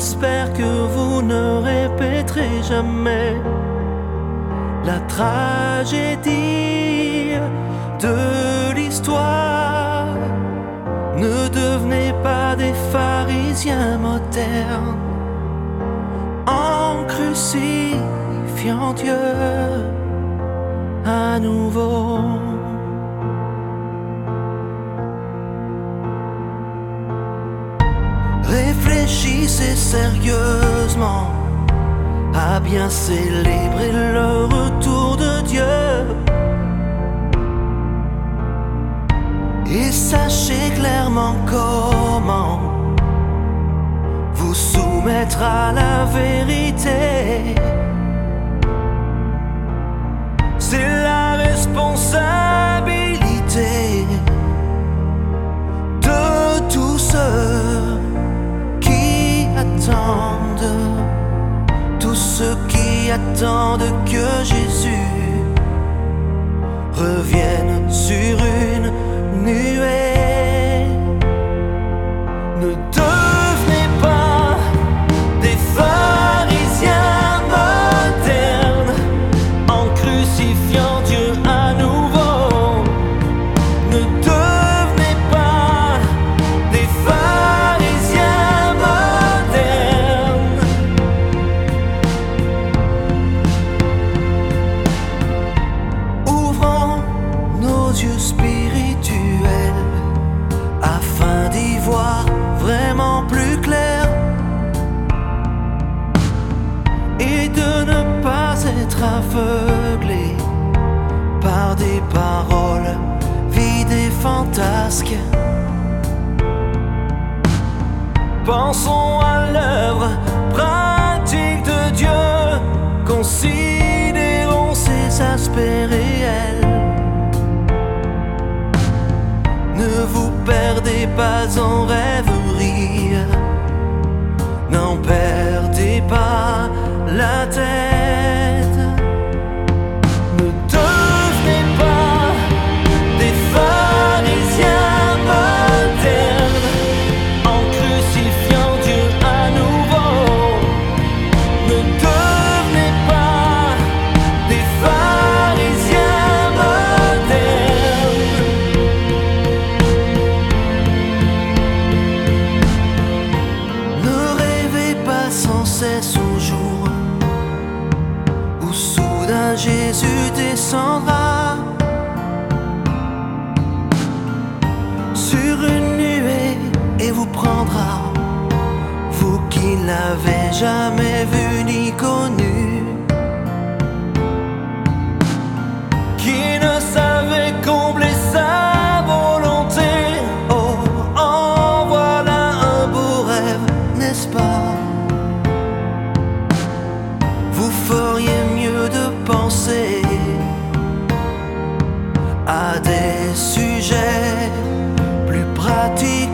J'espère que vous ne répéterez jamais la tragédie de l'histoire. Ne devenez pas des pharisiens modernes en crucifiant Dieu à nouveau. Réfléchissez sérieusement à bien célébrer le retour de Dieu. Et sachez clairement comment vous soumettre à la vérité. Tous ceux qui attendent que Jésus revienne sur une nuée. Être aveuglé par des paroles vides et fantasques. Pensons à l'œuvre pratique de Dieu, considérons ses aspects réels. Ne vous perdez pas en rêverie, descendra sur une nuée et vous prendra, vous qui n'avez jamais vu ni connu, sujets plus pratiques